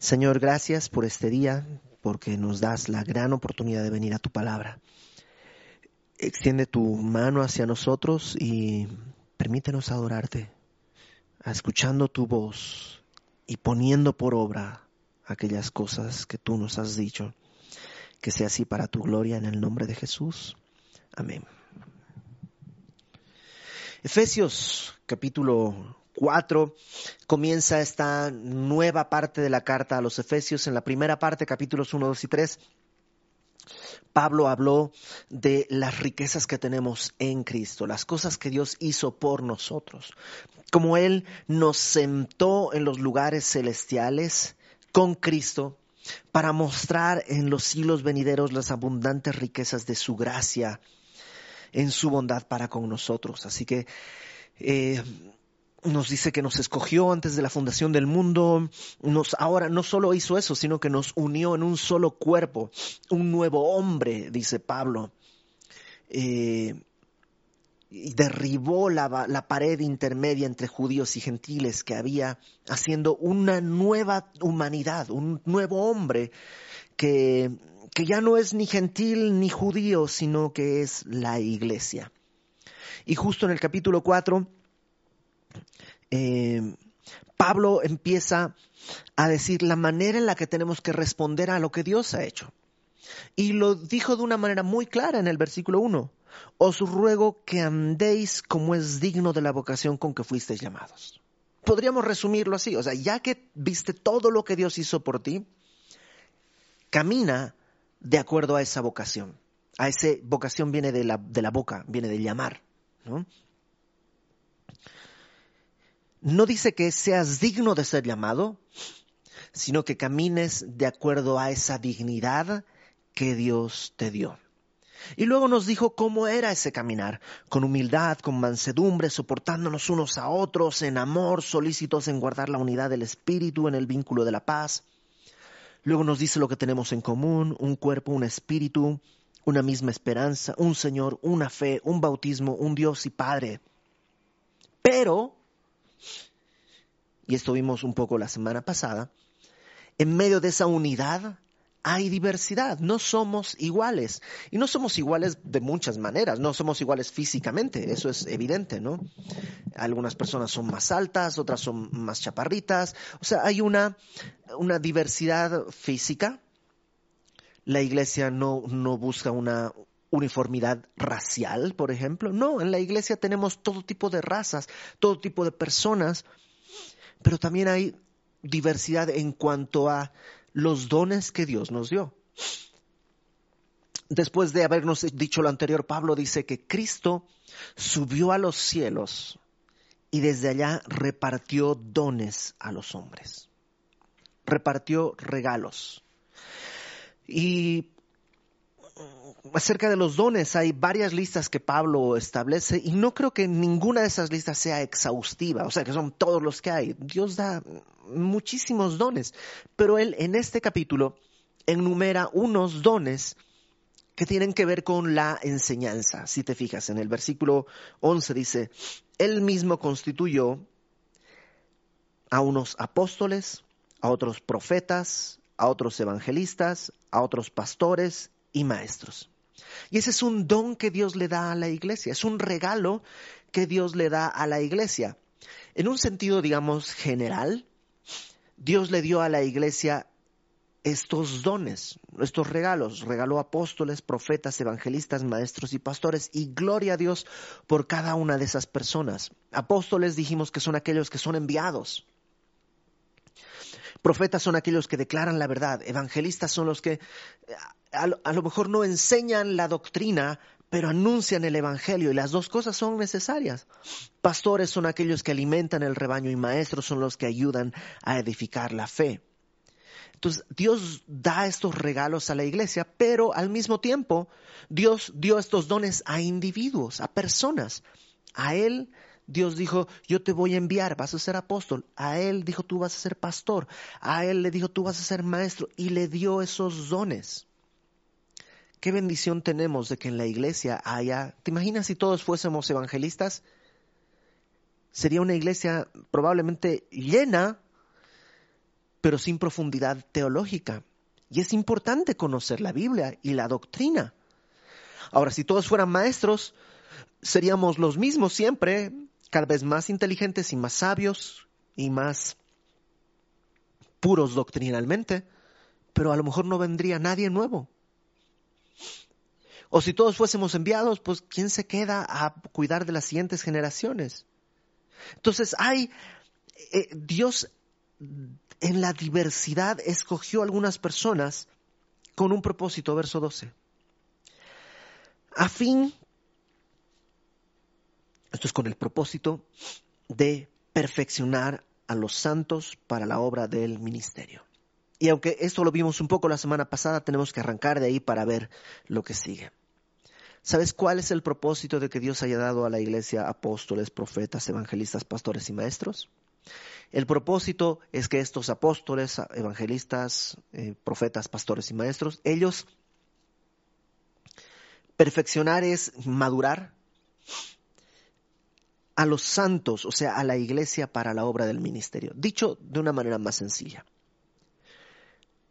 Señor, gracias por este día, porque nos das la gran oportunidad de venir a tu palabra. Extiende tu mano hacia nosotros y permítenos adorarte, escuchando tu voz y poniendo por obra aquellas cosas que tú nos has dicho. Que sea así para tu gloria en el nombre de Jesús. Amén. Efesios capítulo 4 comienza esta nueva parte de la carta a los Efesios. En la primera parte, capítulos 1, 2 y 3, Pablo habló de las riquezas que tenemos en Cristo, las cosas que Dios hizo por nosotros, como Él nos sentó en los lugares celestiales con Cristo para mostrar en los siglos venideros las abundantes riquezas de su gracia en su bondad para con nosotros. Así que eh, nos dice que nos escogió antes de la fundación del mundo, nos ahora no solo hizo eso, sino que nos unió en un solo cuerpo, un nuevo hombre, dice Pablo. Eh, y derribó la, la, pared intermedia entre judíos y gentiles que había, haciendo una nueva humanidad, un nuevo hombre que, que ya no es ni gentil ni judío, sino que es la iglesia. Y justo en el capítulo 4, eh, Pablo empieza a decir la manera en la que tenemos que responder a lo que Dios ha hecho. Y lo dijo de una manera muy clara en el versículo 1. Os ruego que andéis como es digno de la vocación con que fuisteis llamados. Podríamos resumirlo así, o sea, ya que viste todo lo que Dios hizo por ti, camina de acuerdo a esa vocación. A esa vocación viene de la, de la boca, viene de llamar. ¿no? No dice que seas digno de ser llamado, sino que camines de acuerdo a esa dignidad que Dios te dio. Y luego nos dijo cómo era ese caminar, con humildad, con mansedumbre, soportándonos unos a otros, en amor, solícitos en guardar la unidad del Espíritu, en el vínculo de la paz. Luego nos dice lo que tenemos en común, un cuerpo, un espíritu, una misma esperanza, un Señor, una fe, un bautismo, un Dios y Padre. Pero y esto vimos un poco la semana pasada, en medio de esa unidad hay diversidad, no somos iguales. Y no somos iguales de muchas maneras, no somos iguales físicamente, eso es evidente, ¿no? Algunas personas son más altas, otras son más chaparritas, o sea, hay una, una diversidad física. La iglesia no, no busca una uniformidad racial, por ejemplo. No, en la iglesia tenemos todo tipo de razas, todo tipo de personas, pero también hay diversidad en cuanto a los dones que Dios nos dio. Después de habernos dicho lo anterior, Pablo dice que Cristo subió a los cielos y desde allá repartió dones a los hombres. Repartió regalos. Y acerca de los dones hay varias listas que Pablo establece y no creo que ninguna de esas listas sea exhaustiva, o sea que son todos los que hay. Dios da muchísimos dones, pero él en este capítulo enumera unos dones que tienen que ver con la enseñanza. Si te fijas, en el versículo 11 dice, él mismo constituyó a unos apóstoles, a otros profetas, a otros evangelistas, a otros pastores y maestros. Y ese es un don que Dios le da a la iglesia, es un regalo que Dios le da a la iglesia. En un sentido, digamos, general, Dios le dio a la iglesia estos dones, estos regalos. Regaló apóstoles, profetas, evangelistas, maestros y pastores. Y gloria a Dios por cada una de esas personas. Apóstoles dijimos que son aquellos que son enviados. Profetas son aquellos que declaran la verdad. Evangelistas son los que a, lo mejor no enseñan la doctrina, pero anuncian el Evangelio y las dos cosas son necesarias. Pastores son aquellos que alimentan el rebaño y maestros son los que ayudan a edificar la fe. Entonces, Dios da estos regalos a la iglesia, pero al mismo tiempo, Dios dio estos dones a individuos, a personas. A Él Dios dijo, yo te voy a enviar, vas a ser apóstol. A él dijo, tú vas a ser pastor. A él le dijo, tú vas a ser maestro. Y le dio esos dones. Qué bendición tenemos de que en la iglesia haya... ¿Te imaginas si todos fuésemos evangelistas? Sería una iglesia probablemente llena, pero sin profundidad teológica. Y es importante conocer la Biblia y la doctrina. Ahora, si todos fueran maestros, seríamos los mismos siempre, cada vez más inteligentes y más sabios y más puros doctrinalmente, pero a lo mejor no vendría nadie nuevo. O si todos fuésemos enviados, pues ¿quién se queda a cuidar de las siguientes generaciones? Entonces hay, eh, Dios en la diversidad escogió algunas personas con un propósito, verso 12. A fin, esto es con el propósito de perfeccionar a los santos para la obra del ministerio. Y aunque esto lo vimos un poco la semana pasada, tenemos que arrancar de ahí para ver lo que sigue. ¿Sabes cuál es el propósito de que Dios haya dado a la iglesia apóstoles, profetas, evangelistas, pastores y maestros? El propósito es que estos apóstoles, evangelistas, eh, profetas, pastores y maestros, ellos perfeccionar es madurar a los santos, o sea, a la iglesia para la obra del ministerio. Dicho de una manera más sencilla,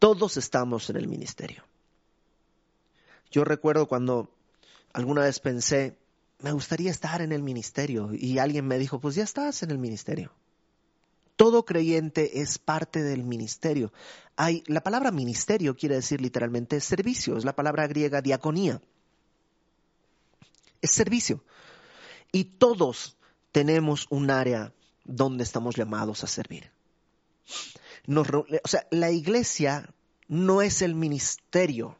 todos estamos en el ministerio. Yo recuerdo cuando alguna vez pensé, me gustaría estar en el ministerio y alguien me dijo, pues ya estás en el ministerio. Todo creyente es parte del ministerio. Hay, la palabra ministerio quiere decir literalmente servicio, es la palabra griega diaconía. Es servicio. Y todos tenemos un área donde estamos llamados a servir. O sea, la iglesia no es el ministerio,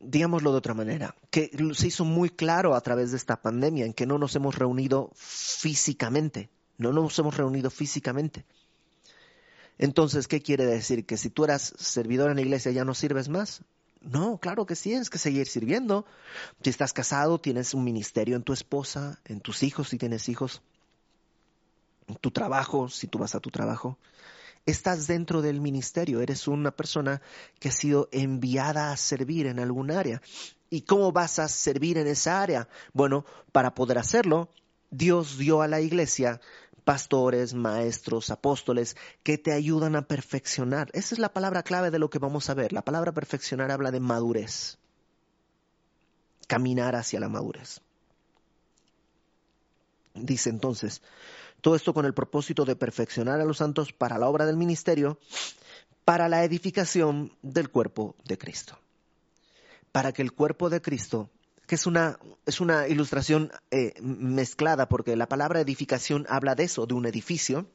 digámoslo de otra manera, que se hizo muy claro a través de esta pandemia en que no nos hemos reunido físicamente, no nos hemos reunido físicamente. Entonces, ¿qué quiere decir? ¿Que si tú eras servidor en la iglesia ya no sirves más? No, claro que sí, tienes que seguir sirviendo. Si estás casado, tienes un ministerio en tu esposa, en tus hijos, si tienes hijos, tu trabajo, si tú vas a tu trabajo estás dentro del ministerio, eres una persona que ha sido enviada a servir en algún área. ¿Y cómo vas a servir en esa área? Bueno, para poder hacerlo, Dios dio a la iglesia pastores, maestros, apóstoles, que te ayudan a perfeccionar. Esa es la palabra clave de lo que vamos a ver. La palabra perfeccionar habla de madurez, caminar hacia la madurez. Dice entonces, todo esto con el propósito de perfeccionar a los santos para la obra del ministerio, para la edificación del cuerpo de Cristo. Para que el cuerpo de Cristo, que es una, es una ilustración eh, mezclada, porque la palabra edificación habla de eso, de un edificio,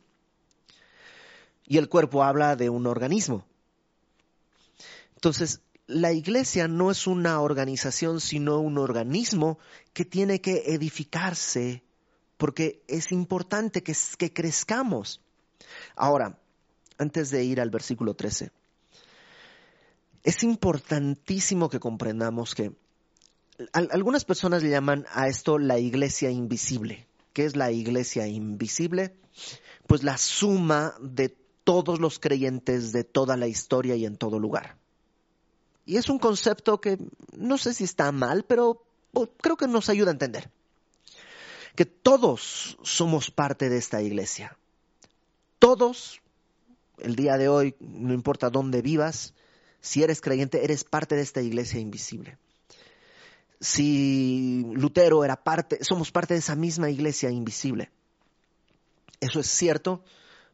y el cuerpo habla de un organismo. Entonces, la iglesia no es una organización, sino un organismo que tiene que edificarse porque es importante que, que crezcamos. Ahora, antes de ir al versículo 13, es importantísimo que comprendamos que algunas personas le llaman a esto la iglesia invisible. ¿Qué es la iglesia invisible? Pues la suma de todos los creyentes de toda la historia y en todo lugar. Y es un concepto que no sé si está mal, pero creo que nos ayuda a entender que todos somos parte de esta iglesia. Todos, el día de hoy, no importa dónde vivas, si eres creyente, eres parte de esta iglesia invisible. Si Lutero era parte, somos parte de esa misma iglesia invisible. Eso es cierto,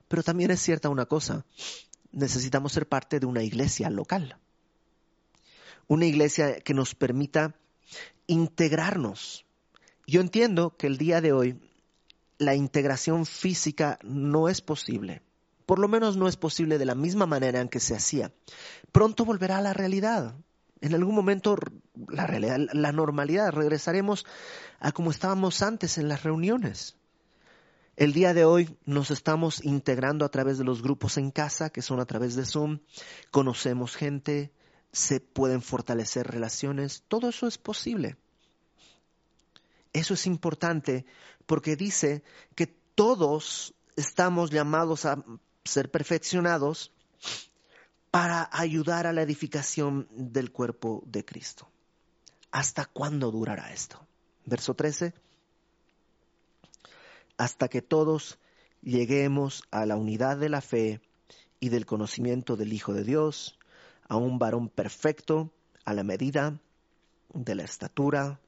pero también es cierta una cosa. Necesitamos ser parte de una iglesia local. Una iglesia que nos permita integrarnos yo entiendo que el día de hoy la integración física no es posible. Por lo menos no es posible de la misma manera en que se hacía. Pronto volverá a la realidad. En algún momento la realidad, la normalidad, regresaremos a como estábamos antes en las reuniones. El día de hoy nos estamos integrando a través de los grupos en casa, que son a través de Zoom. Conocemos gente, se pueden fortalecer relaciones. Todo eso es posible. Eso es importante porque dice que todos estamos llamados a ser perfeccionados para ayudar a la edificación del cuerpo de Cristo. ¿Hasta cuándo durará esto? Verso 13. Hasta que todos lleguemos a la unidad de la fe y del conocimiento del Hijo de Dios, a un varón perfecto, a la medida de la estatura,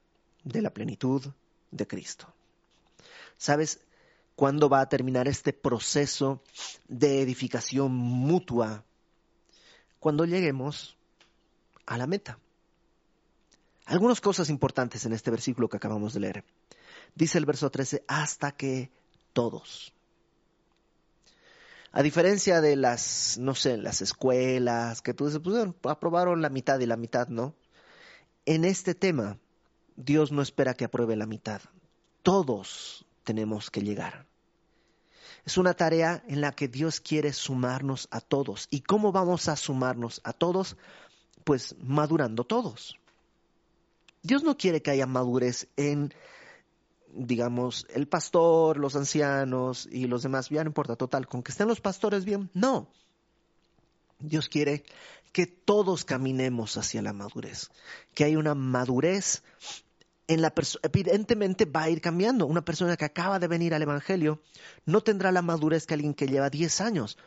de la plenitud de Cristo. ¿Sabes cuándo va a terminar este proceso de edificación mutua? Cuando lleguemos a la meta. Algunas cosas importantes en este versículo que acabamos de leer. Dice el verso 13, hasta que todos. A diferencia de las, no sé, las escuelas, que tú dices, pues aprobaron la mitad y la mitad no. En este tema, Dios no espera que apruebe la mitad. Todos tenemos que llegar. Es una tarea en la que Dios quiere sumarnos a todos. ¿Y cómo vamos a sumarnos a todos? Pues madurando todos. Dios no quiere que haya madurez en, digamos, el pastor, los ancianos y los demás. Ya no importa, total, con que estén los pastores bien. No. Dios quiere que todos caminemos hacia la madurez, que haya una madurez en la evidentemente va a ir cambiando. Una persona que acaba de venir al Evangelio no tendrá la madurez que alguien que lleva 10 años,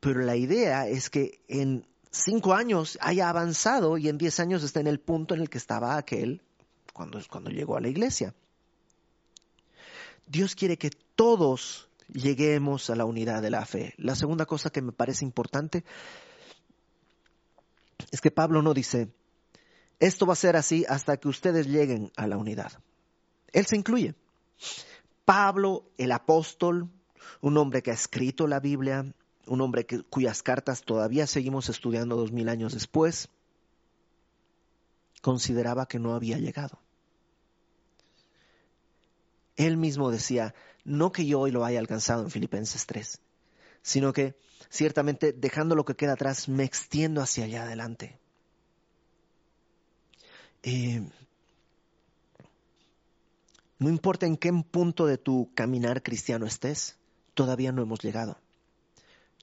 pero la idea es que en 5 años haya avanzado y en 10 años esté en el punto en el que estaba aquel cuando, cuando llegó a la iglesia. Dios quiere que todos lleguemos a la unidad de la fe. La segunda cosa que me parece importante es que Pablo no dice, esto va a ser así hasta que ustedes lleguen a la unidad. Él se incluye. Pablo, el apóstol, un hombre que ha escrito la Biblia, un hombre cuyas cartas todavía seguimos estudiando dos mil años después, consideraba que no había llegado. Él mismo decía, no que yo hoy lo haya alcanzado en Filipenses 3, sino que ciertamente dejando lo que queda atrás me extiendo hacia allá adelante. Eh, no importa en qué punto de tu caminar cristiano estés, todavía no hemos llegado.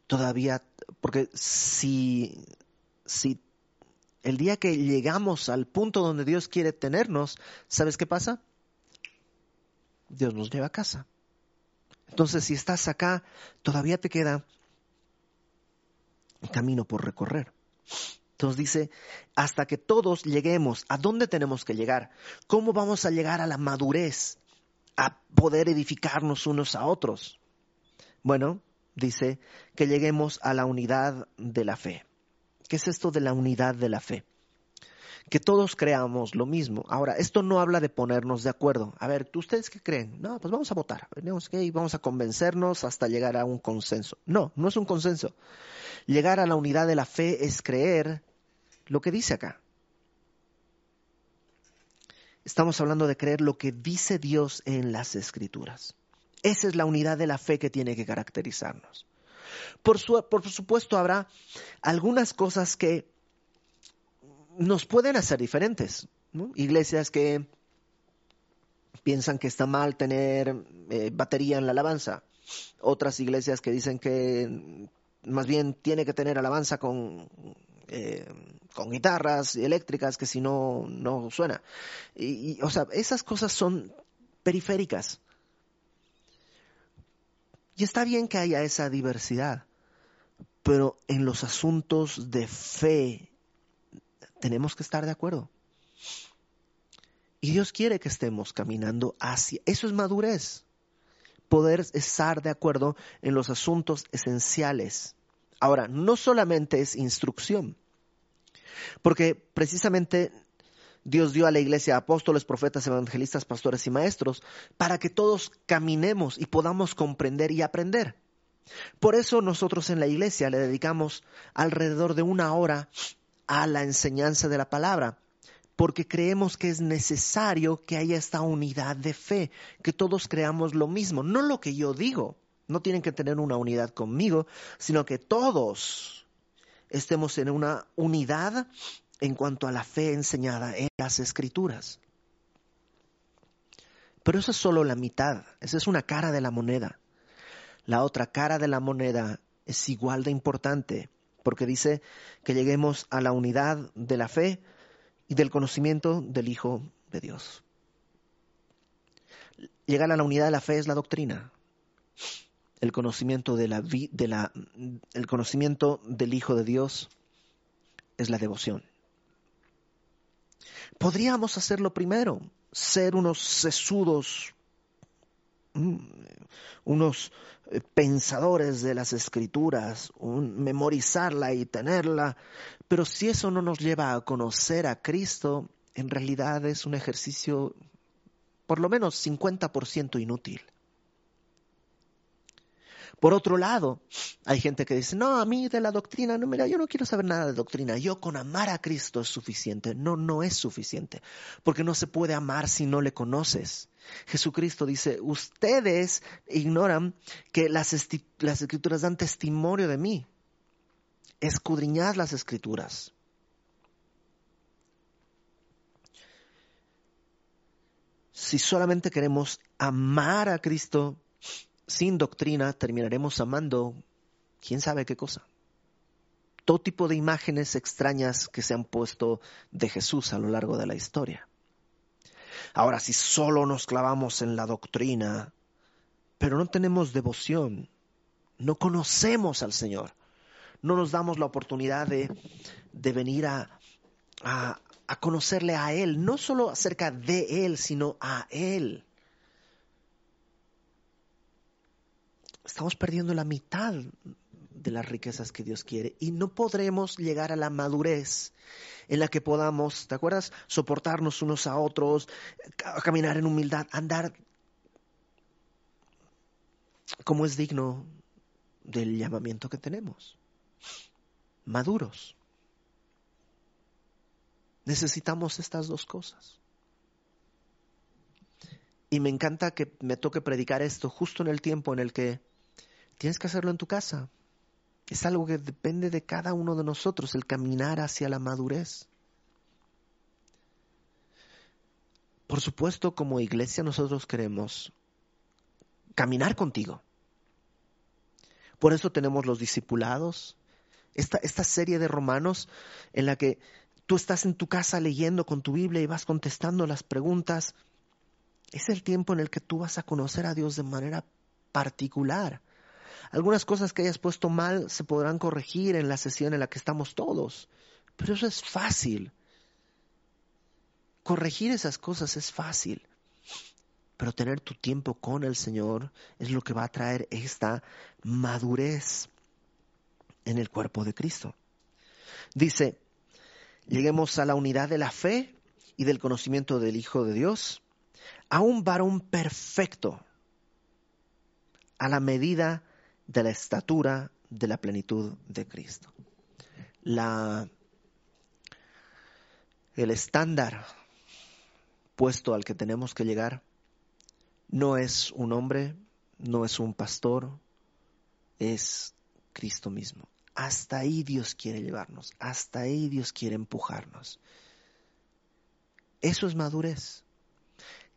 Todavía, porque si, si el día que llegamos al punto donde Dios quiere tenernos, ¿sabes qué pasa? Dios nos lleva a casa. Entonces, si estás acá, todavía te queda camino por recorrer. Entonces dice, hasta que todos lleguemos, ¿a dónde tenemos que llegar? ¿Cómo vamos a llegar a la madurez? A poder edificarnos unos a otros. Bueno, dice que lleguemos a la unidad de la fe. ¿Qué es esto de la unidad de la fe? Que todos creamos lo mismo. Ahora, esto no habla de ponernos de acuerdo. A ver, ¿ustedes qué creen? No, pues vamos a votar. Vamos a convencernos hasta llegar a un consenso. No, no es un consenso. Llegar a la unidad de la fe es creer lo que dice acá. Estamos hablando de creer lo que dice Dios en las escrituras. Esa es la unidad de la fe que tiene que caracterizarnos. Por, supuesto habrá algunas cosas que nos pueden hacer diferentes. Iglesias que piensan que está mal tener eh, batería en la alabanza. Otras iglesias que dicen que más bien tiene que tener alabanza con, eh, con guitarras eléctricas que si no, no suena. Y, o sea, esas cosas son periféricas. Y está bien que haya esa diversidad, pero en los asuntos de fe tenemos que estar de acuerdo. Y Dios quiere que estemos caminando hacia... Eso es madurez poder estar de acuerdo en los asuntos esenciales. Ahora, no solamente es instrucción, porque precisamente Dios dio a la iglesia apóstoles, profetas, evangelistas, pastores y maestros para que todos caminemos y podamos comprender y aprender. Por eso nosotros en la iglesia le dedicamos alrededor de una hora a la enseñanza de la palabra porque creemos que es necesario que haya esta unidad de fe, que todos creamos lo mismo, no lo que yo digo, no tienen que tener una unidad conmigo, sino que todos estemos en una unidad en cuanto a la fe enseñada en las escrituras. Pero eso es solo la mitad, esa es una cara de la moneda. La otra cara de la moneda es igual de importante, porque dice que lleguemos a la unidad de la fe, y del conocimiento del Hijo de Dios. Llegar a la unidad de la fe es la doctrina. El conocimiento, de la, de la, el conocimiento del Hijo de Dios es la devoción. Podríamos hacerlo primero, ser unos sesudos, mm, unos eh, pensadores de las escrituras, memorizarla y tenerla, pero si eso no nos lleva a conocer a Cristo, en realidad es un ejercicio por lo menos 50% inútil. Por otro lado, hay gente que dice, no, a mí de la doctrina, no, mira, yo no quiero saber nada de doctrina, yo con amar a Cristo es suficiente. No, no es suficiente, porque no se puede amar si no le conoces. Jesucristo dice, ustedes ignoran que las, las escrituras dan testimonio de mí. Escudriñad las escrituras. Si solamente queremos amar a Cristo, sin doctrina terminaremos amando quién sabe qué cosa. Todo tipo de imágenes extrañas que se han puesto de Jesús a lo largo de la historia. Ahora, si solo nos clavamos en la doctrina, pero no tenemos devoción, no conocemos al Señor, no nos damos la oportunidad de, venir a, a conocerle a Él, no solo acerca de Él, sino a Él. Estamos perdiendo la mitad de las riquezas que Dios quiere y no podremos llegar a la madurez en la que podamos, ¿te acuerdas? Soportarnos unos a otros, caminar en humildad, andar como es digno del llamamiento que tenemos. Maduros. Necesitamos estas dos cosas. Y me encanta que me toque predicar esto justo en el tiempo en el que Tienes que hacerlo en tu casa. Es algo que depende de cada uno de nosotros, el caminar hacia la madurez. Por supuesto, como iglesia nosotros queremos caminar contigo. Por eso tenemos los discipulados, esta, esta serie de romanos en la que tú estás en tu casa leyendo con tu Biblia y vas contestando las preguntas. Es el tiempo en el que tú vas a conocer a Dios de manera particular. Algunas cosas que hayas puesto mal se podrán corregir en la sesión en la que estamos todos, pero eso es fácil. Corregir esas cosas es fácil, pero tener tu tiempo con el Señor es lo que va a traer esta madurez en el cuerpo de Cristo. Dice, lleguemos a la unidad de la fe y del conocimiento del Hijo de Dios, a un varón perfecto, a la medida de la estatura de la plenitud de Cristo. La, el estándar puesto al que tenemos que llegar no es un hombre, no es un pastor, es Cristo mismo. Hasta ahí Dios quiere llevarnos, hasta ahí Dios quiere empujarnos. Eso es madurez,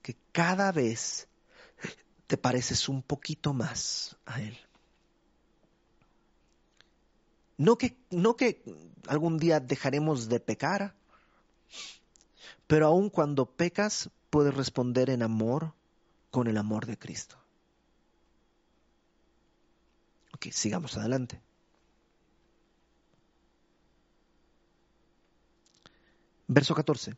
que cada vez te pareces un poquito más a Él. No que, no que algún día dejaremos de pecar, pero aun cuando pecas puedes responder en amor con el amor de Cristo. Ok, sigamos adelante. Verso 14.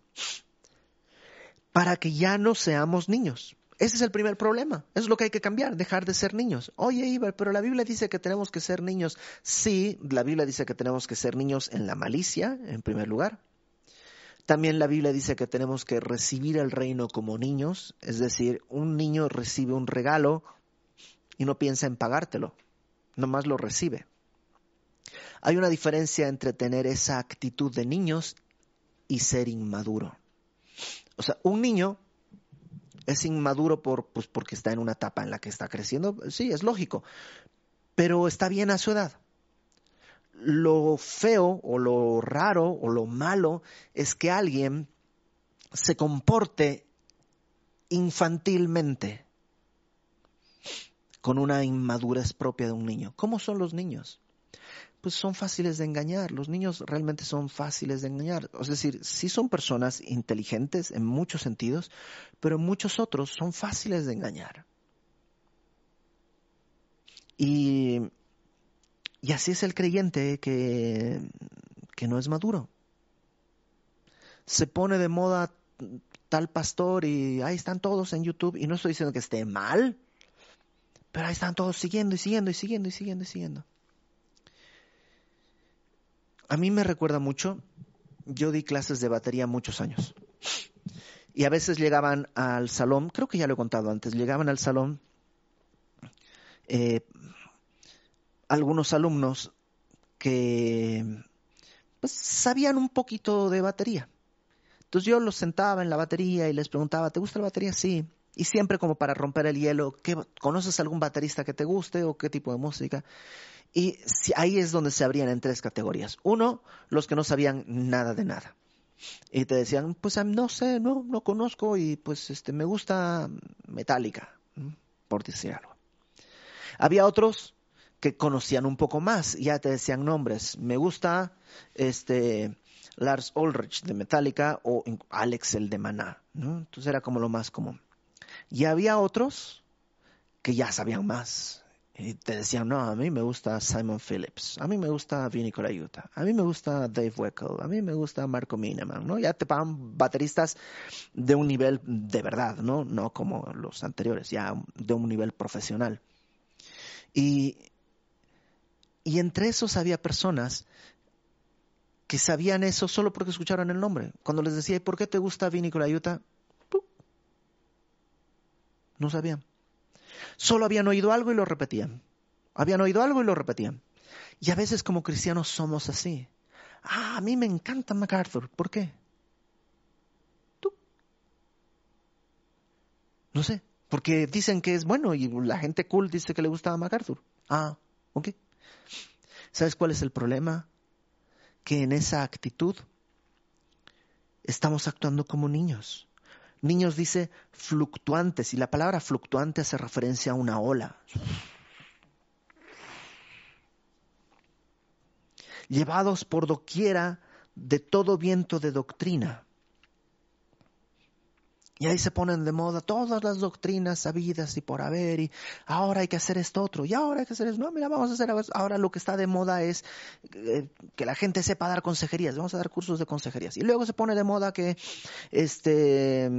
Para que ya no seamos niños ese es el primer problema. Eso es lo que hay que cambiar, dejar de ser niños. Oye, Iber, pero la Biblia dice que tenemos que ser niños. Sí, la Biblia dice que tenemos que ser niños en la malicia, en primer lugar. También la Biblia dice que tenemos que recibir el reino como niños, es decir, un niño recibe un regalo y no piensa en pagártelo, nomás lo recibe. Hay una diferencia entre tener esa actitud de niños y ser inmaduro. O sea, un niño es inmaduro por, pues porque está en una etapa en la que está creciendo, sí, es lógico, pero está bien a su edad. Lo feo o lo raro o lo malo es que alguien se comporte infantilmente con una inmadurez propia de un niño. ¿Cómo son los niños? Pues son fáciles de engañar. Los niños realmente son fáciles de engañar. Es decir, sí son personas inteligentes en muchos sentidos, pero muchos otros son fáciles de engañar. Y, y así es el creyente que, que no es maduro. Se pone de moda tal pastor y ahí están todos en YouTube y no estoy diciendo que esté mal, pero ahí están todos siguiendo y siguiendo y siguiendo y siguiendo y siguiendo. A mí me recuerda mucho, yo di clases de batería muchos años y a veces llegaban al salón, creo que ya lo he contado antes, llegaban al salón eh, algunos alumnos que pues, sabían un poquito de batería entonces yo los sentaba en la batería y les preguntaba, ¿te gusta la batería? Sí. Y siempre como para romper el hielo, ¿qué, ¿conoces algún baterista que te guste o qué tipo de música? Y ahí es donde se abrían en tres categorías. Uno, los que no sabían nada de nada. Y te decían, pues no sé, no, no conozco y pues este, me gusta Metallica, por decir algo. Había otros que conocían un poco más, ya te decían nombres. Me gusta este Lars Ulrich de Metallica o Alex el de Maná. ¿no? Entonces era como lo más común. Y había otros que ya sabían más. Y te decían, no, a mí me gusta Simon Phillips, a mí me gusta Vinny Colaiuta, a mí me gusta Dave Weckl, a mí me gusta Marco Mineman, ¿no? Ya te pagan bateristas de un nivel de verdad, ¿no? No como los anteriores, ya de un nivel profesional. Y, y entre esos había personas que sabían eso solo porque escucharon el nombre. Cuando les decía, ¿por qué te gusta Vini Colaiuta? No sabían. Solo habían oído algo y lo repetían. Habían oído algo y lo repetían. Y a veces como cristianos somos así. Ah, a mí me encanta MacArthur. ¿Por qué? ¿Tú? No sé. Porque dicen que es bueno y la gente cool dice que le gusta a MacArthur. Ah, ok. ¿Sabes cuál es el problema? que en esa actitud estamos actuando como niños. Niños dice fluctuantes y la palabra fluctuante hace referencia a una ola. Llevados por doquiera de todo viento de doctrina y ahí se ponen de moda todas las doctrinas sabidas y por haber, y ahora hay que hacer esto otro, y ahora hay que hacer eso. No, mira, vamos a hacer, ahora lo que está de moda es eh, que la gente sepa dar consejerías, vamos a dar cursos de consejerías. Y luego se pone de moda que, este,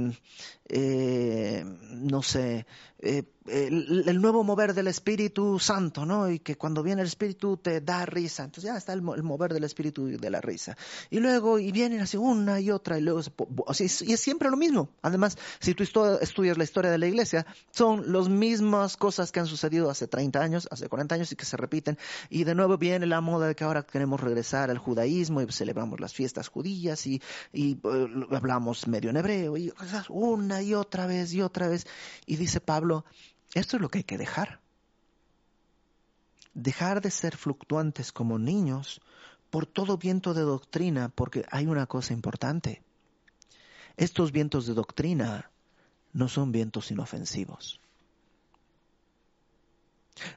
eh, no sé, eh, el, nuevo mover del Espíritu Santo, ¿no? Y que cuando viene el Espíritu te da risa. Entonces ya está el, mover del Espíritu de la risa. Y luego, y vienen así una y otra, y luego, y es siempre lo mismo. Además, si tú estudias la historia de la iglesia, son las mismas cosas que han sucedido hace 30 años, hace 40 años y que se repiten. Y de nuevo viene la moda de que ahora queremos regresar al judaísmo y celebramos las fiestas judías y, y eh, hablamos medio en hebreo y una y otra vez y otra vez. Y dice Pablo, esto es lo que hay que dejar. Dejar de ser fluctuantes como niños por todo viento de doctrina, porque hay una cosa importante. Estos vientos de doctrina no son vientos inofensivos.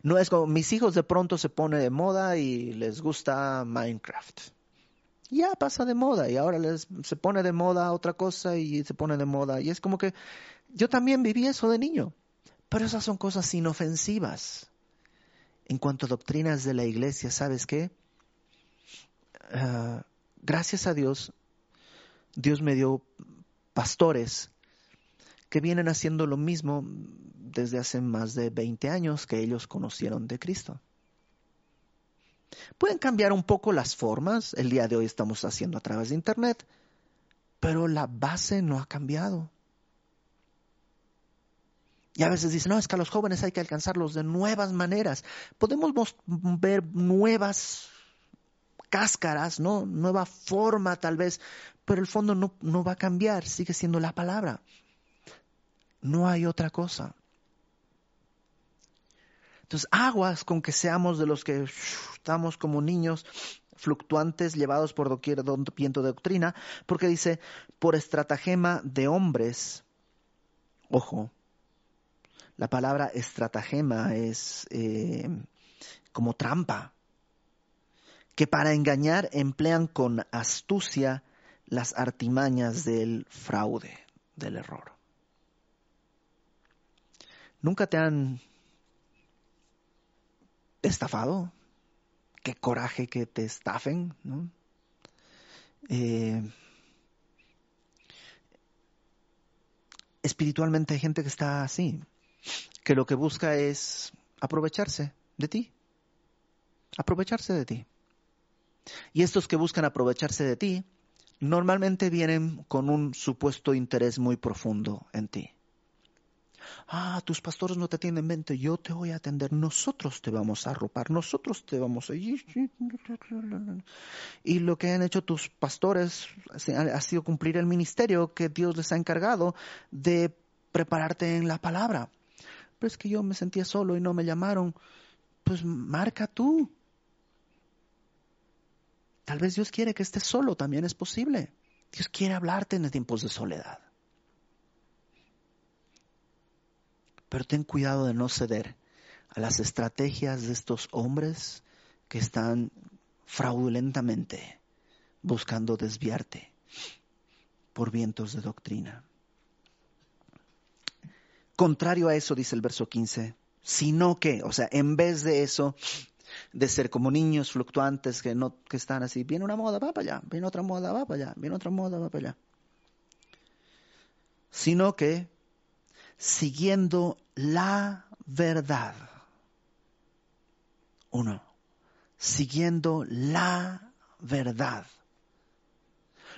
No es como mis hijos de pronto se pone de moda y les gusta Minecraft. Ya pasa de moda y ahora les, se pone de moda otra cosa y se pone de moda. Y es como que yo también viví eso de niño. Pero esas son cosas inofensivas. En cuanto a doctrinas de la iglesia, ¿sabes qué? Ah, gracias a Dios, Dios me dio pastores que vienen haciendo lo mismo desde hace más de 20 años que ellos conocieron de Cristo. Pueden cambiar un poco las formas, el día de hoy estamos haciendo a través de Internet, pero la base no ha cambiado. Y a veces dicen, no, es que a los jóvenes hay que alcanzarlos de nuevas maneras. Podemos ver nuevas cáscaras, ¿no? Nueva forma tal vez, pero el fondo no, no va a cambiar, sigue siendo la palabra. No hay otra cosa. Entonces, aguas con que seamos de los que estamos como niños fluctuantes llevados por doquier viento de doctrina, porque dice, por estratagema de hombres, ojo, la palabra estratagema es eh, como trampa, que para engañar emplean con astucia las artimañas del fraude, del error. Nunca te han estafado, qué coraje que te estafen, ¿no? Eh, espiritualmente hay gente que está así, que lo que busca es aprovecharse de ti, aprovecharse de ti. Y estos que buscan aprovecharse de ti normalmente vienen con un supuesto interés muy profundo en ti. Ah, tus pastores no te tienen mente, yo te voy a atender, nosotros te vamos a arropar, nosotros te vamos a... Y lo que han hecho tus pastores ha sido cumplir el ministerio que Dios les ha encargado de prepararte en la palabra. Es que yo me sentía solo y no me llamaron. Pues marca tú. Tal vez Dios quiere que estés solo, también es posible. Dios quiere hablarte en tiempos de soledad. Pero ten cuidado de no ceder a las estrategias de estos hombres que están fraudulentamente buscando desviarte por vientos de doctrina. Contrario a eso, dice el verso 15, sino que, o sea, en vez de eso, de ser como niños fluctuantes que, no, que están así, viene una moda, va para allá, viene otra moda, va para allá, viene otra moda, va para allá. Sino que siguiendo la verdad. Uno, siguiendo la verdad.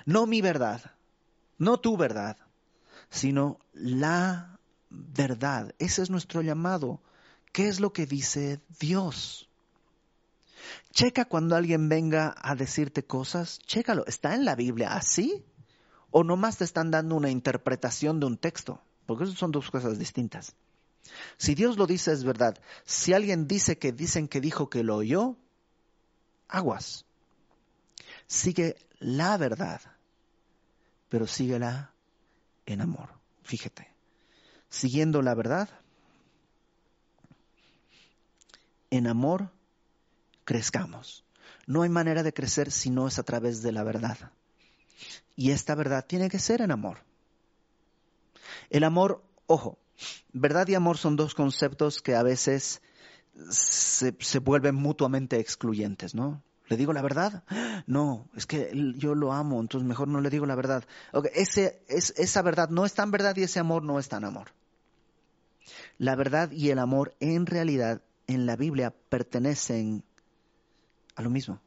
No mi verdad, no tu verdad, sino la verdad. Ese es nuestro llamado. ¿Qué es lo que dice Dios? Checa cuando alguien venga a decirte cosas, chécalo, ¿está en la Biblia así? ¿O nomás te están dando una interpretación de un texto? Porque eso son dos cosas distintas. Si Dios lo dice es verdad. Si alguien dice que dicen que dijo que lo oyó, aguas. Sigue la verdad, pero síguela en amor. Fíjate, siguiendo la verdad, en amor crezcamos. No hay manera de crecer si no es a través de la verdad. Y esta verdad tiene que ser en amor. El amor, ojo, verdad y amor son dos conceptos que a veces se, vuelven mutuamente excluyentes, ¿no? ¿Le digo la verdad? No, es que yo lo amo, entonces mejor no le digo la verdad. ese, es, esa verdad no es tan verdad y ese amor no es tan amor. La verdad y el amor en realidad en la Biblia pertenecen a lo mismo.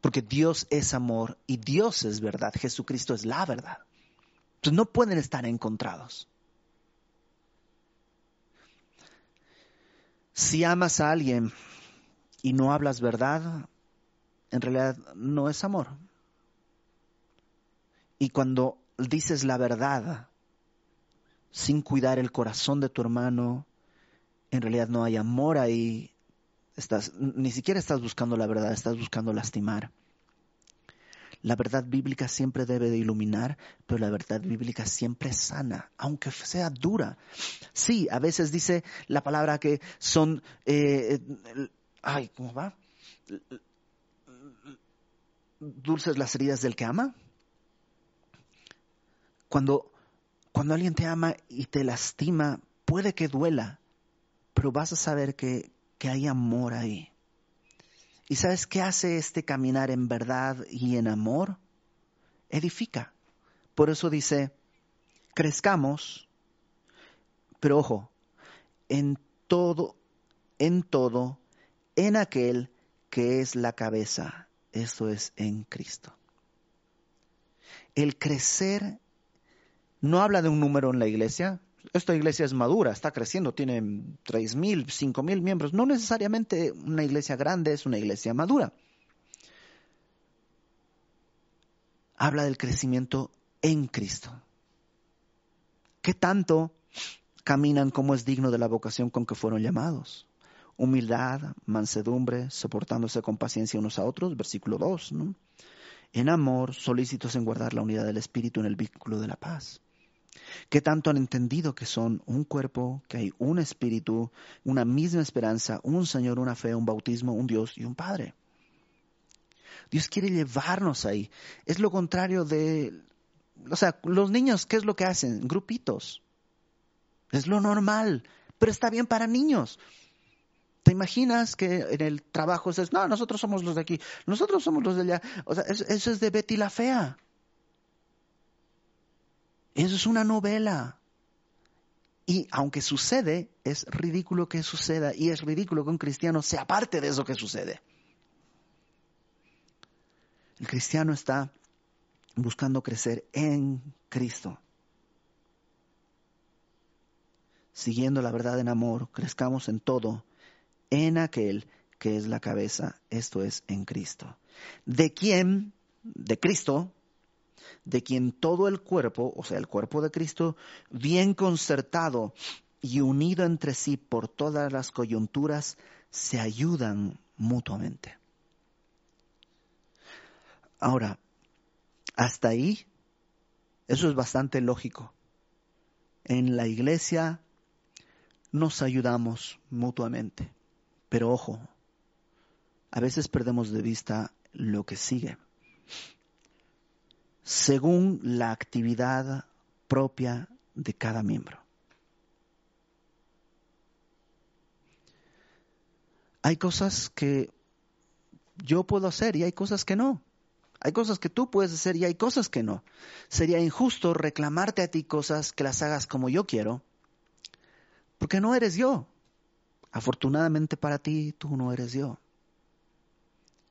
Porque Dios es amor y Dios es verdad. Jesucristo es la verdad. Entonces no pueden estar encontrados. Si amas a alguien y no hablas verdad, en realidad no es amor. Y cuando dices la verdad sin cuidar el corazón de tu hermano, en realidad no hay amor ahí, Estás, ni siquiera estás buscando la verdad, estás buscando lastimar. La verdad bíblica siempre debe de iluminar, pero la verdad bíblica siempre es sana, aunque sea dura. Sí, a veces dice la palabra que son, eh, ay, ¿cómo va? Dulces las heridas del que ama. Cuando, cuando alguien te ama y te lastima, puede que duela, pero vas a saber que, que hay amor ahí. ¿Y sabes qué hace este caminar en verdad y en amor? Edifica. Por eso dice, crezcamos, pero ojo, en todo, en todo, en aquel que es la cabeza, esto es en Cristo. El crecer no habla de un número en la iglesia, esta iglesia es madura, está creciendo, tiene tres mil, cinco mil miembros. No necesariamente una iglesia grande es una iglesia madura. Habla del crecimiento en Cristo. ¿Qué tanto caminan como es digno de la vocación con que fueron llamados? Humildad, mansedumbre, soportándose con paciencia unos a otros, versículo 2, En amor, solícitos en guardar la unidad del Espíritu en el vínculo de la paz. ¿Qué tanto han entendido que son un cuerpo, que hay un espíritu, una misma esperanza, un Señor, una fe, un bautismo, un Dios y un Padre? Dios quiere llevarnos ahí. Es lo contrario de, o sea, los niños, ¿qué es lo que hacen? Grupitos. Es lo normal, pero está bien para niños. ¿Te imaginas que en el trabajo es, no, nosotros somos los de aquí, nosotros somos los de allá? O sea, eso, es de Betty la Fea. Eso es una novela. Y aunque sucede, es ridículo que suceda y es ridículo que un cristiano sea parte de eso que sucede. El cristiano está buscando crecer en Cristo. Siguiendo la verdad en amor, crezcamos en todo en aquel que es la cabeza, esto es en Cristo. De quien, de Cristo, de quien todo el cuerpo, o sea, el cuerpo de Cristo, bien concertado y unido entre sí por todas las coyunturas, se ayudan mutuamente. Ahora, hasta ahí, eso es bastante lógico. En la iglesia nos ayudamos mutuamente. Pero ojo, a veces perdemos de vista lo que sigue. Según la actividad propia de cada miembro. Hay cosas que yo puedo hacer y hay cosas que no. Hay cosas que tú puedes hacer y hay cosas que no. Sería injusto reclamarte a ti cosas que las hagas como yo quiero, porque no eres yo. Afortunadamente para ti, tú no eres yo.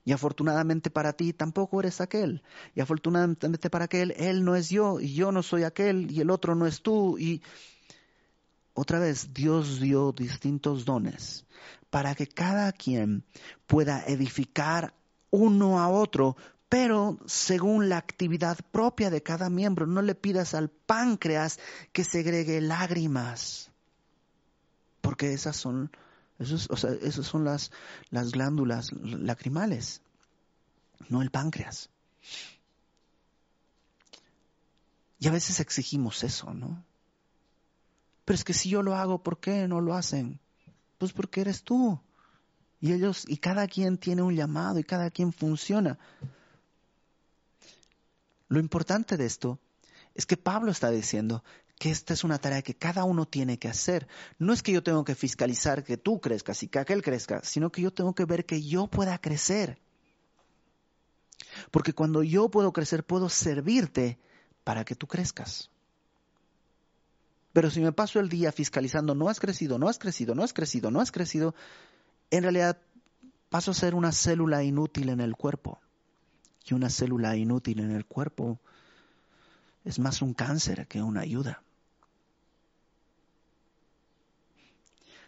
Y afortunadamente para ti tampoco eres aquel. Y afortunadamente para aquel, él no es yo y yo no soy aquel y el otro no es tú. Y otra vez, Dios dio distintos dones para que cada quien pueda edificar uno a otro, pero según la actividad propia de cada miembro. No le pidas al páncreas que segregue lágrimas, porque esas son o sea, esas son las, las glándulas lacrimales, no el páncreas. Y a veces exigimos eso, ¿no? Pero es que si yo lo hago, ¿por qué no lo hacen? Pues porque eres tú. Y ellos, y cada quien tiene un llamado y cada quien funciona. Lo importante de esto es que Pablo está diciendo que esta es una tarea que cada uno tiene que hacer. No es que yo tengo que fiscalizar que tú crezcas y que aquel crezca, sino que yo tengo que ver que yo pueda crecer. Porque cuando yo puedo crecer, puedo servirte para que tú crezcas. Pero si me paso el día fiscalizando, no has crecido, no has crecido, no has crecido, no has crecido, en realidad paso a ser una célula inútil en el cuerpo. Y una célula inútil en el cuerpo es más un cáncer que una ayuda.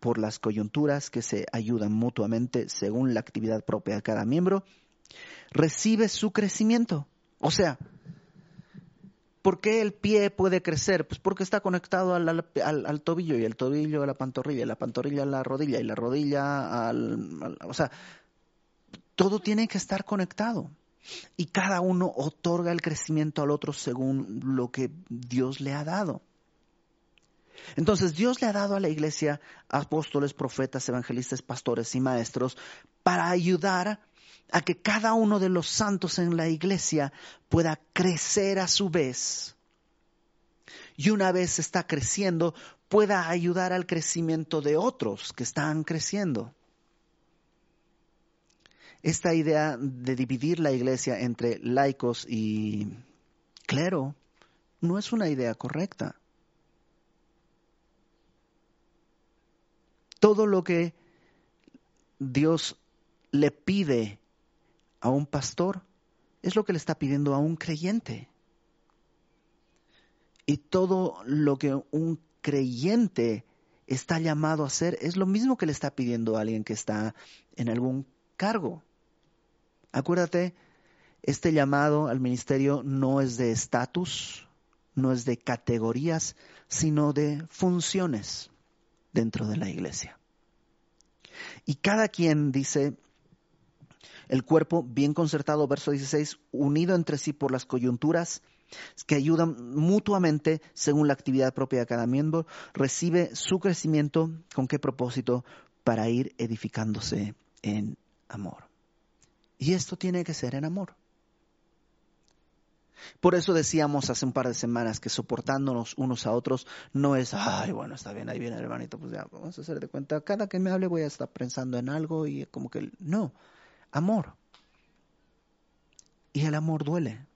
por las coyunturas que se ayudan mutuamente según la actividad propia de cada miembro, recibe su crecimiento. O sea, ¿por qué el pie puede crecer? Pues porque está conectado al, tobillo y el tobillo a la pantorrilla y la pantorrilla a la rodilla y la rodilla al... o sea, todo tiene que estar conectado. Y cada uno otorga el crecimiento al otro según lo que Dios le ha dado. Entonces Dios le ha dado a la iglesia apóstoles, profetas, evangelistas, pastores y maestros para ayudar a que cada uno de los santos en la iglesia pueda crecer a su vez. Y una vez está creciendo, pueda ayudar al crecimiento de otros que están creciendo. Esta idea de dividir la iglesia entre laicos y clero no es una idea correcta. Todo lo que Dios le pide a un pastor es lo que le está pidiendo a un creyente. Y todo lo que un creyente está llamado a hacer es lo mismo que le está pidiendo a alguien que está en algún cargo. Acuérdate, este llamado al ministerio no es de estatus, no es de categorías, sino de funciones dentro de la iglesia. Y cada quien dice, El cuerpo, bien concertado, verso 16, unido entre sí por las coyunturas que ayudan mutuamente según la actividad propia de cada miembro, recibe su crecimiento con qué propósito para ir edificándose en amor. Y esto tiene que ser en amor. Por eso decíamos hace un par de semanas que soportándonos unos a otros no es, ay, bueno, está bien, ahí viene hermanito, pues ya, vamos a hacer de cuenta, cada que me hable voy a estar pensando en algo y como que, no, amor. Y el amor duele.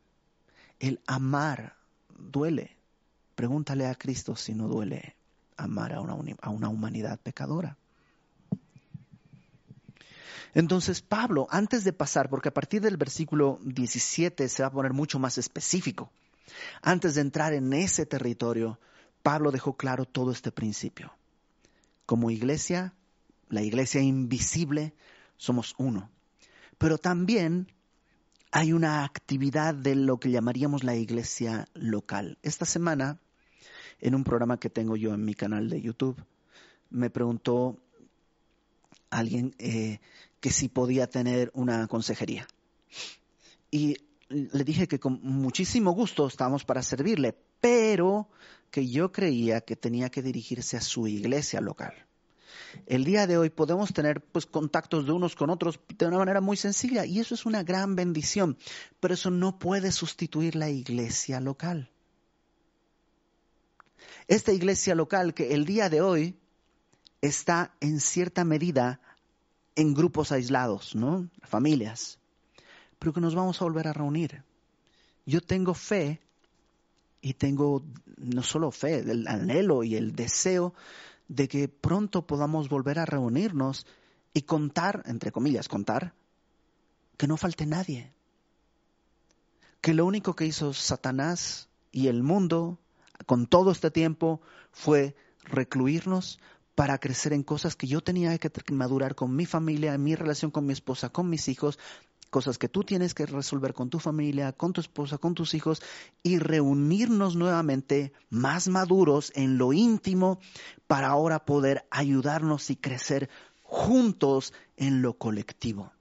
El amar duele. Pregúntale a Cristo si no duele amar a una, a una humanidad pecadora. Entonces Pablo, antes de pasar, porque a partir del versículo 17 se va a poner mucho más específico, antes de entrar en ese territorio, Pablo dejó claro todo este principio. Como iglesia, la iglesia invisible, somos uno. Pero también hay una actividad de lo que llamaríamos la iglesia local. Esta semana, en un programa que tengo yo en mi canal de YouTube, me preguntó alguien eh, que si podía tener una consejería. Y le dije que con muchísimo gusto estábamos para servirle, pero que yo creía que tenía que dirigirse a su iglesia local. El día de hoy podemos tener pues contactos de unos con otros de una manera muy sencilla y eso es una gran bendición, pero eso no puede sustituir la iglesia local. Esta iglesia local que el día de hoy está en cierta medida en grupos aislados, ¿no? Familias, pero que nos vamos a volver a reunir. Yo tengo fe y tengo no solo fe, el anhelo y el deseo de que pronto podamos volver a reunirnos y contar, entre comillas, contar, que no falte nadie. Que lo único que hizo Satanás y el mundo con todo este tiempo fue recluirnos para crecer en cosas que yo tenía que madurar con mi familia, en mi relación con mi esposa, con mis hijos, cosas que tú tienes que resolver con tu familia, con tu esposa, con tus hijos y reunirnos nuevamente más maduros en lo íntimo para ahora poder ayudarnos y crecer juntos en lo colectivo.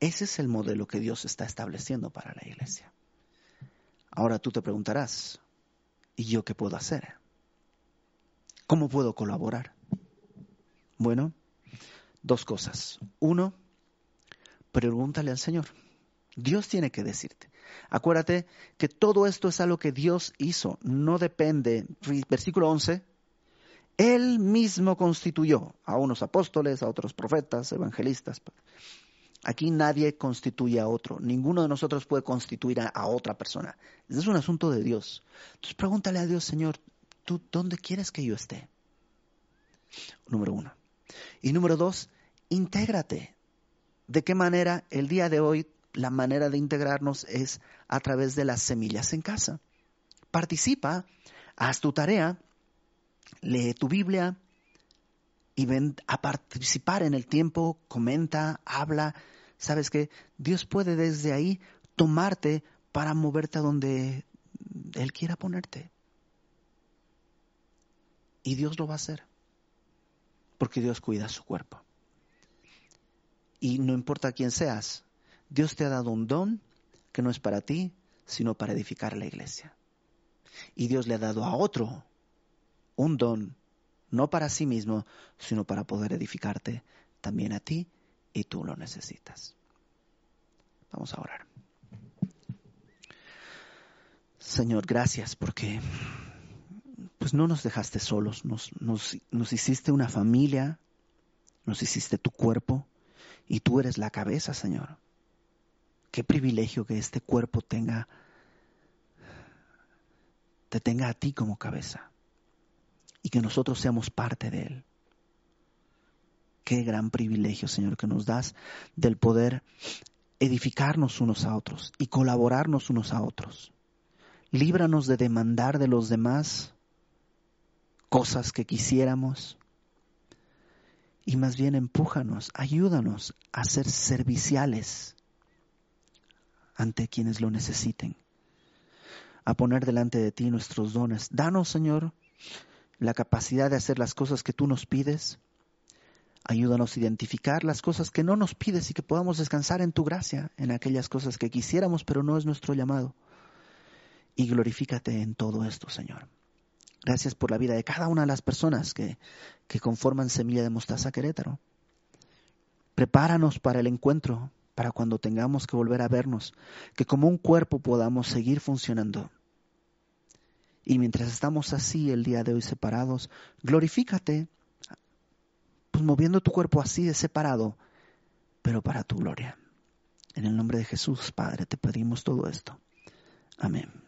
Ese es el modelo que Dios está estableciendo para la iglesia. Ahora tú te preguntarás, ¿Y yo qué puedo hacer? ¿Cómo puedo colaborar? Bueno, dos cosas. Uno, pregúntale al Señor. Dios tiene que decirte. Acuérdate que todo esto es algo que Dios hizo, no depende. Versículo 11. Él mismo constituyó a unos apóstoles, a otros profetas, evangelistas. Aquí nadie constituye a otro. Ninguno de nosotros puede constituir a, otra persona. Es un asunto de Dios. Entonces pregúntale a Dios, Señor, ¿tú dónde quieres que yo esté? Número uno. Y número dos, intégrate. ¿De qué manera el día de hoy la manera de integrarnos es a través de las semillas en casa? Participa, haz tu tarea, lee tu Biblia y ven a participar en el tiempo, comenta, habla, sabes que Dios puede desde ahí tomarte para moverte a donde Él quiera ponerte. Y Dios lo va a hacer, porque Dios cuida su cuerpo. Y no importa quién seas, Dios te ha dado un don que no es para ti, sino para edificar la iglesia. Y Dios le ha dado a otro un don, no para sí mismo, sino para poder edificarte también a ti y tú lo necesitas. Vamos a orar. Señor, gracias porque pues no nos dejaste solos, nos, nos, nos hiciste una familia, nos hiciste tu cuerpo y tú eres la cabeza, Señor. Qué privilegio que este cuerpo tenga, te tenga a ti como cabeza y que nosotros seamos parte de él. Qué gran privilegio, Señor, que nos das del poder edificarnos unos a otros y colaborarnos unos a otros. Líbranos de demandar de los demás cosas que quisiéramos y más bien empújanos, ayúdanos a ser serviciales ante quienes lo necesiten, a poner delante de ti nuestros dones. Danos, Señor, la capacidad de hacer las cosas que tú nos pides, Ayúdanos a identificar las cosas que no nos pides y que podamos descansar en tu gracia, en aquellas cosas que quisiéramos, pero no es nuestro llamado. Y glorifícate en todo esto, Señor. Gracias por la vida de cada una de las personas que, que conforman Semilla de Mostaza Querétaro. Prepáranos para el encuentro, para cuando tengamos que volver a vernos, que como un cuerpo podamos seguir funcionando. Y mientras estamos así el día de hoy separados, glorifícate pues moviendo tu cuerpo así de separado, pero para tu gloria. En el nombre de Jesús, Padre, te pedimos todo esto. Amén.